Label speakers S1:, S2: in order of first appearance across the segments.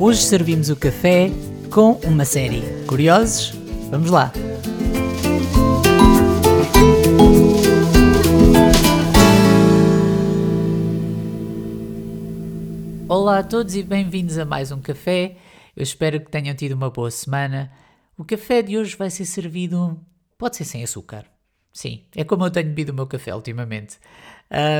S1: Hoje servimos o café com uma série. Curiosos? Vamos lá! Olá a todos e bem-vindos a mais um café. Eu espero que tenham tido uma boa semana. O café de hoje vai ser servido, pode ser sem açúcar. Sim, é como eu tenho bebido o meu café ultimamente.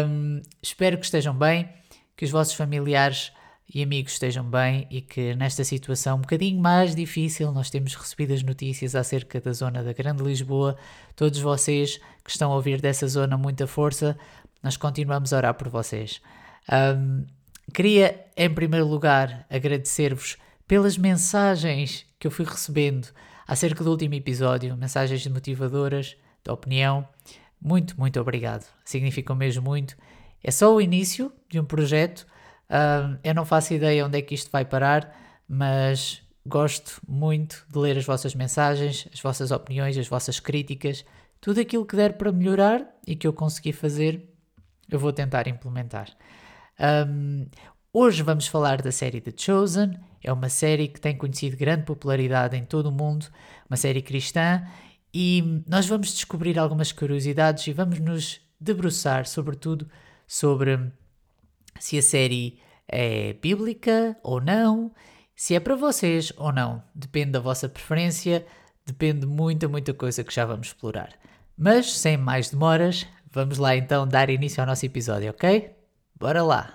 S1: Um, espero que estejam bem, que os vossos familiares e amigos estejam bem e que nesta situação um bocadinho mais difícil, nós temos recebido as notícias acerca da zona da Grande Lisboa. Todos vocês que estão a ouvir dessa zona, muita força. Nós continuamos a orar por vocês. Um, queria, em primeiro lugar, agradecer-vos pelas mensagens que eu fui recebendo acerca do último episódio, mensagens motivadoras, de opinião. Muito, muito obrigado. Significam mesmo muito. É só o início de um projeto Uh, eu não faço ideia onde é que isto vai parar, mas gosto muito de ler as vossas mensagens, as vossas opiniões, as vossas críticas, tudo aquilo que der para melhorar e que eu consegui fazer, eu vou tentar implementar. Um, hoje vamos falar da série The Chosen. É uma série que tem conhecido grande popularidade em todo o mundo, uma série cristã, e nós vamos descobrir algumas curiosidades e vamos nos debruçar, sobretudo, sobre se a série é bíblica ou não, se é para vocês ou não. Depende da vossa preferência, depende de muita, muita coisa que já vamos explorar. Mas sem mais demoras, vamos lá então dar início ao nosso episódio, ok? Bora lá!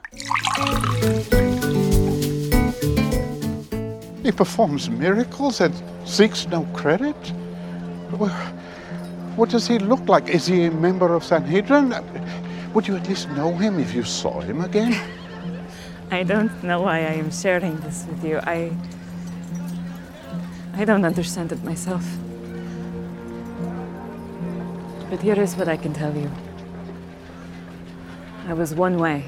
S2: He performs miracles and seeks no credit? What does he look like? Is he a member of Sanhedrin? Would you at least know him if you saw him again?
S3: I don't know why I am sharing this with you. I. I don't understand it myself. But here is what I can tell you I was one way,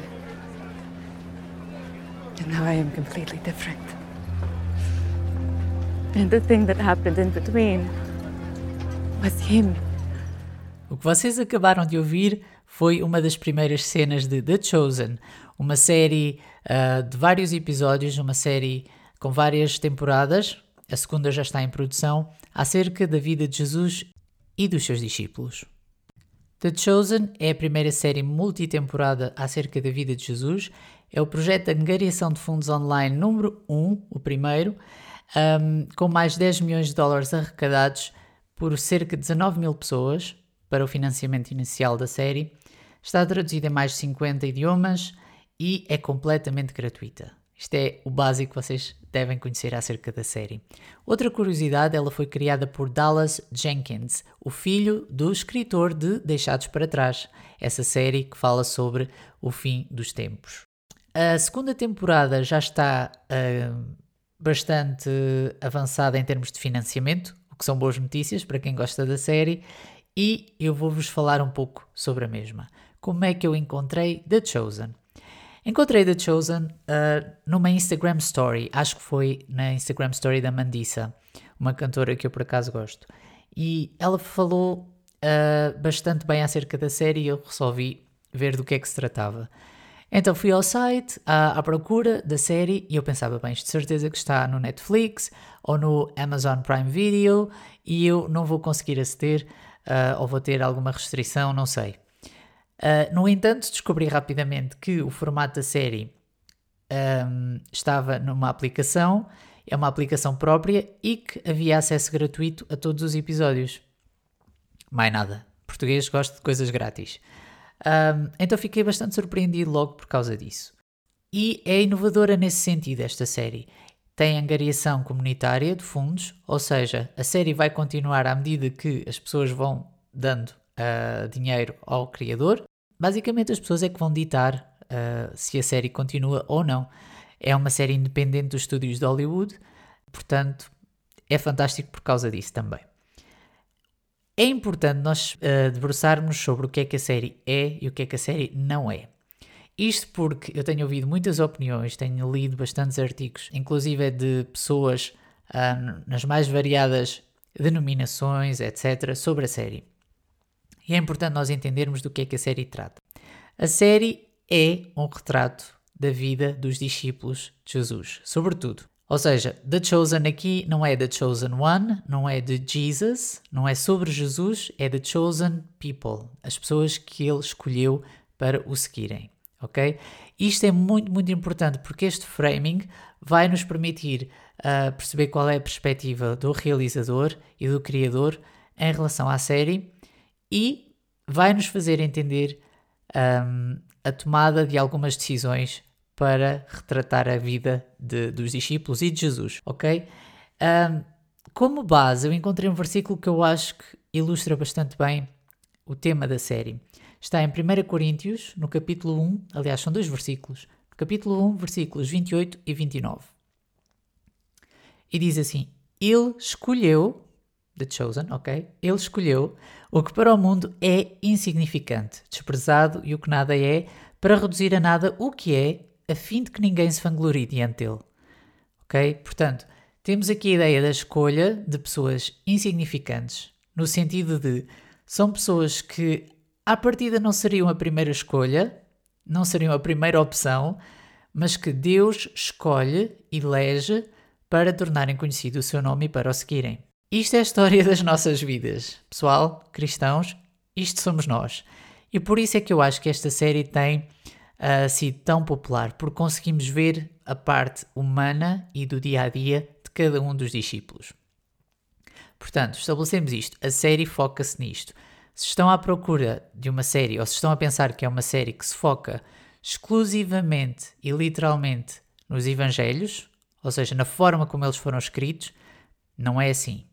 S3: and now I am completely different. And the thing that happened in between was him.
S1: O que vocês acabaram de ouvir foi uma das primeiras cenas de The Chosen, uma série uh, de vários episódios, uma série com várias temporadas, a segunda já está em produção, acerca da vida de Jesus e dos seus discípulos. The Chosen é a primeira série multitemporada acerca da vida de Jesus, é o projeto de angariação de fundos online número 1, o primeiro, um, com mais de 10 milhões de dólares arrecadados por cerca de 19 mil pessoas para o financiamento inicial da série Está traduzida em mais de 50 idiomas e é completamente gratuita. Isto é o básico que vocês devem conhecer acerca da série. Outra curiosidade, ela foi criada por Dallas Jenkins, o filho do escritor de Deixados para Trás, essa série que fala sobre o fim dos tempos. A segunda temporada já está uh, bastante avançada em termos de financiamento, o que são boas notícias para quem gosta da série, e eu vou-vos falar um pouco sobre a mesma como é que eu encontrei The Chosen. Encontrei The Chosen uh, numa Instagram Story, acho que foi na Instagram Story da Mandissa, uma cantora que eu por acaso gosto. E ela falou uh, bastante bem acerca da série e eu resolvi ver do que é que se tratava. Então fui ao site à, à, procura da série e eu pensava, bem, de certeza que está no Netflix ou no Amazon Prime Video e eu não vou conseguir aceder uh, ou vou ter alguma restrição, não sei. Uh, no entanto, descobri rapidamente que o formato da série um, estava numa aplicação, é uma aplicação própria e que havia acesso gratuito a todos os episódios. Mais nada. Português gosta de coisas grátis. Um, então fiquei bastante surpreendido logo por causa disso. E é inovadora nesse sentido esta série. Tem angariação comunitária de fundos, ou seja, a série vai continuar à medida que as pessoas vão dando uh, dinheiro ao criador. Basicamente, as pessoas é que vão ditar uh, se a série continua ou não. É uma série independente dos estúdios de Hollywood, portanto, é fantástico por causa disso também. É importante nós uh, debruçarmos sobre o que é que a série é e o que é que a série não é. Isto porque eu tenho ouvido muitas opiniões, tenho lido bastantes artigos, inclusive de pessoas uh, nas mais variadas denominações, etc., sobre a série. E é importante nós entendermos do que é que a série trata. A série é um retrato da vida dos discípulos de Jesus, sobretudo. Ou seja, The Chosen aqui não é The Chosen One, não é de Jesus, não é sobre Jesus, é The Chosen People, as pessoas que ele escolheu para o seguirem, ok? Isto é muito, muito importante porque este framing vai nos permitir uh, perceber qual é a perspectiva do realizador e do criador em relação à série e vai nos fazer entender um, a tomada de algumas decisões para retratar a vida de, dos discípulos e de Jesus, ok? Um, como base, eu encontrei um versículo que eu acho que ilustra bastante bem o tema da série. Está em 1 Coríntios, no capítulo 1, aliás, são dois versículos, capítulo 1, versículos 28 e 29. E diz assim: Ele escolheu, The Chosen, ok? Ele escolheu o que para o mundo é insignificante, desprezado e o que nada é, para reduzir a nada o que é, a fim de que ninguém se vanglorie diante dele. Ok? Portanto, temos aqui a ideia da escolha de pessoas insignificantes, no sentido de são pessoas que à partida não seriam a primeira escolha, não seriam a primeira opção, mas que Deus escolhe, elege para tornarem conhecido o seu nome e para o seguirem. Isto é a história das nossas vidas. Pessoal, cristãos, isto somos nós. E por isso é que eu acho que esta série tem uh, sido tão popular, porque conseguimos ver a parte humana e do dia a dia de cada um dos discípulos. Portanto, estabelecemos isto. A série foca-se nisto. Se estão à procura de uma série, ou se estão a pensar que é uma série que se foca exclusivamente e literalmente nos Evangelhos, ou seja, na forma como eles foram escritos, não é assim.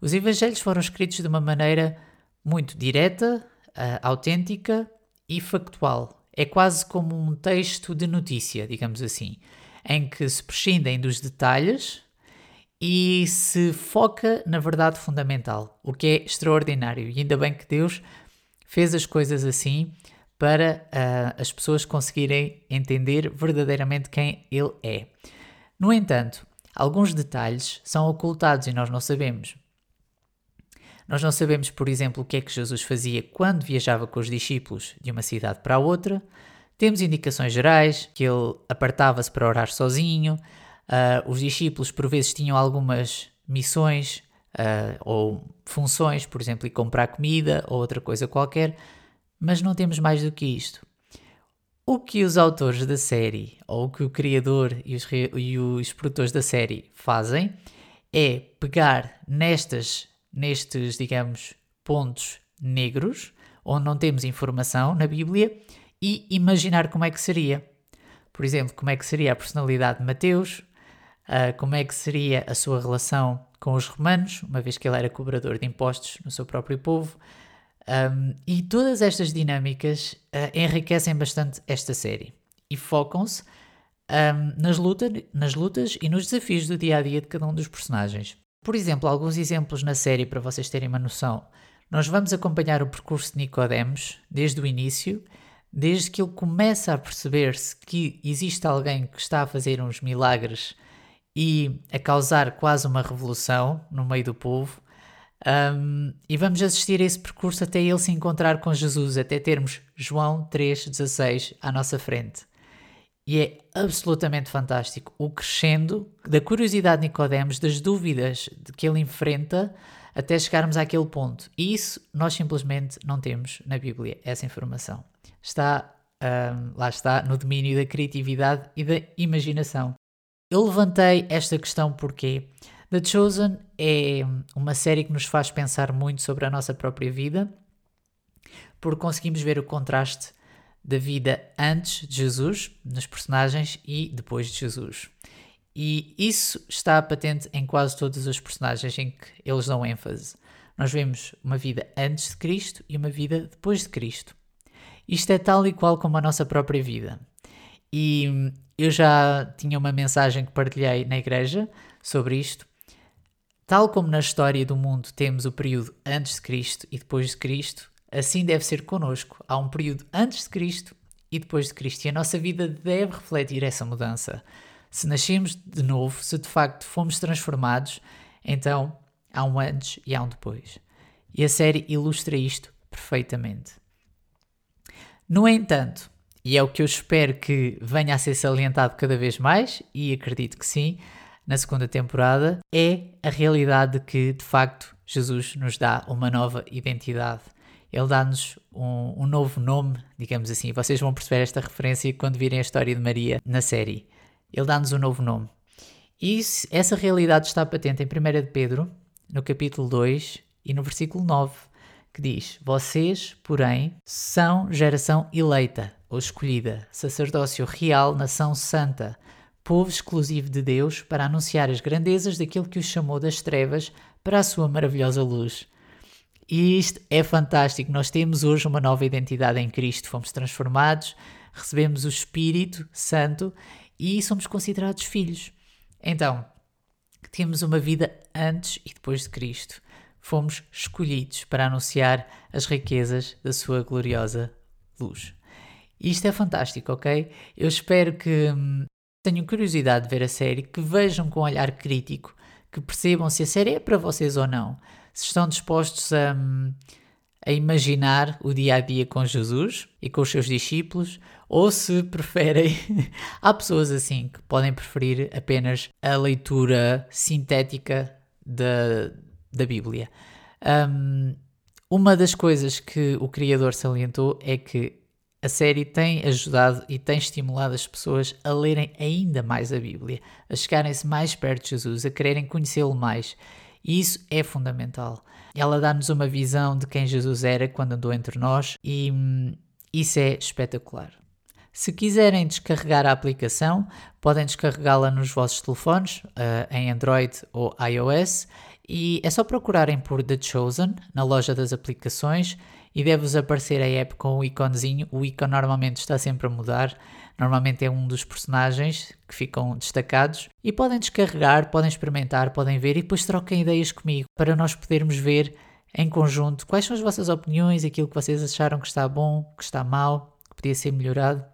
S1: Os Evangelhos foram escritos de uma maneira muito direta, uh, autêntica e factual. É quase como um texto de notícia, digamos assim, em que se prescindem dos detalhes e se foca na verdade fundamental, o que é extraordinário. E ainda bem que Deus fez as coisas assim para uh, as pessoas conseguirem entender verdadeiramente quem Ele é. No entanto, alguns detalhes são ocultados e nós não sabemos. Nós não sabemos, por exemplo, o que é que Jesus fazia quando viajava com os discípulos de uma cidade para outra. Temos indicações gerais, que ele apartava-se para orar sozinho. Uh, os discípulos, por vezes, tinham algumas missões uh, ou funções, por exemplo, ir comprar comida ou outra coisa qualquer, mas não temos mais do que isto. O que os autores da série, ou o que o criador e os, e os produtores da série fazem, é pegar nestas nestes, digamos, pontos negros, onde não temos informação na Bíblia, e imaginar como é que seria. Por exemplo, como é que seria a personalidade de Mateus, uh, como é que seria a sua relação com os romanos, uma vez que ele era cobrador de impostos no seu próprio povo. Um, e todas estas dinâmicas uh, enriquecem bastante esta série e focam-se um, nas, luta, nas lutas e nos desafios do dia a dia de cada um dos personagens. Por exemplo, alguns exemplos na série para vocês terem uma noção. Nós vamos acompanhar o percurso de Nicodemos desde o início, desde que ele começa a perceber-se que existe alguém que está a fazer uns milagres e a causar quase uma revolução no meio do povo. Um, e vamos assistir a esse percurso até ele se encontrar com Jesus, até termos João 3,16 à nossa frente. E é absolutamente fantástico o crescendo da curiosidade de Nicodemos, das dúvidas que ele enfrenta até chegarmos àquele ponto. E isso nós simplesmente não temos na Bíblia, essa informação. Está, um, lá está, no domínio da criatividade e da imaginação. Eu levantei esta questão porque The Chosen é uma série que nos faz pensar muito sobre a nossa própria vida, porque conseguimos ver o contraste da vida antes de Jesus, nos personagens, e depois de Jesus. E isso está patente em quase todos os personagens em que eles dão ênfase. Nós vemos uma vida antes de Cristo e uma vida depois de Cristo. Isto é tal e qual como a nossa própria vida. E eu já tinha uma mensagem que partilhei na igreja sobre isto. Tal como na história do mundo temos o período antes de Cristo e depois de Cristo, Assim deve ser conosco. Há um período antes de Cristo e depois de Cristo, e a nossa vida deve refletir essa mudança. Se nascemos de novo, se de facto fomos transformados, então há um antes e há um depois. E a série ilustra isto perfeitamente. No entanto, e é o que eu espero que venha a ser salientado cada vez mais, e acredito que sim, na segunda temporada é a realidade de que, de facto, Jesus nos dá uma nova identidade. Ele dá-nos um, um, novo nome, digamos assim. Vocês vão perceber esta referência quando virem a história de Maria na série. Ele dá-nos um novo nome. E isso, essa realidade está patente em 1 de Pedro, no capítulo 2 e no versículo 9, que diz: Vocês, porém, são geração eleita ou escolhida, sacerdócio real, nação santa, povo exclusivo de Deus, para anunciar as grandezas daquilo que os chamou das trevas para a sua maravilhosa luz. E isto é fantástico. Nós temos hoje uma nova identidade em Cristo. Fomos transformados, recebemos o Espírito Santo e somos considerados filhos. Então, temos uma vida antes e depois de Cristo. Fomos escolhidos para anunciar as riquezas da sua gloriosa luz. Isto é fantástico, ok? Eu espero que hum, tenham curiosidade de ver a série, que vejam com um olhar crítico, que percebam se a série é para vocês ou não. Se estão dispostos a, hum, a imaginar o dia a dia com Jesus e com os seus discípulos, ou se preferem. Há pessoas assim que podem preferir apenas a leitura sintética da, da Bíblia. Um, uma das coisas que o criador salientou é que a série tem ajudado e tem estimulado as pessoas a lerem ainda mais a Bíblia, a chegarem-se mais perto de Jesus, a quererem conhecê-lo mais. E isso é fundamental. Ela dá-nos uma visão de quem Jesus era quando andou entre nós e hum, isso é espetacular. Se quiserem descarregar a aplicação, podem descarregá-la nos vossos telefones, uh, em Android ou iOS, e é só procurarem por The Chosen na loja das aplicações e deve-vos aparecer a app com o iconezinho. O ícone normalmente está sempre a mudar, normalmente é um dos personagens que ficam destacados. E podem descarregar, podem experimentar, podem ver e depois troquem ideias comigo para nós podermos ver em conjunto quais são as vossas opiniões, aquilo que vocês acharam que está bom, que está mal, que podia ser melhorado.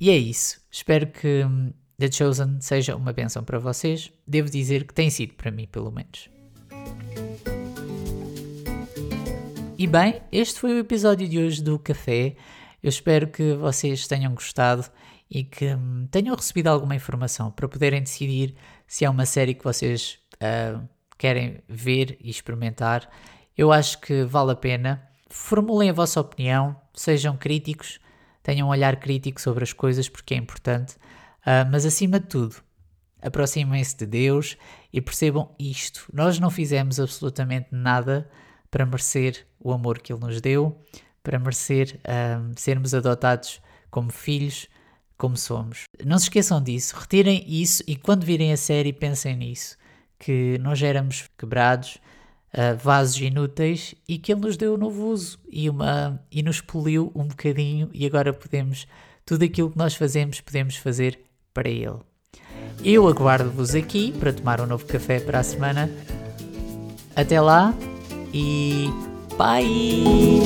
S1: E é isso. Espero que hum, The Chosen seja uma benção para vocês. Devo dizer que tem sido para mim, pelo menos. E bem, este foi o episódio de hoje do Café. Eu espero que vocês tenham gostado e que hum, tenham recebido alguma informação para poderem decidir se é uma série que vocês uh, querem ver e experimentar. Eu acho que vale a pena. Formulem a vossa opinião, sejam críticos tenham um olhar crítico sobre as coisas porque é importante, uh, mas acima de tudo, aproximem-se de Deus e percebam isto: nós não fizemos absolutamente nada para merecer o amor que Ele nos deu, para merecer uh, sermos adotados como filhos, como somos. Não se esqueçam disso, retirem isso e quando virem a série pensem nisso, que nós éramos quebrados, uh, vasos inúteis e que ele nos deu um novo uso e, uma, e nos poliu um bocadinho e agora podemos, tudo aquilo que nós fazemos, podemos fazer para ele. Eu aguardo-vos aqui para tomar um novo café para a semana. Até lá e bye!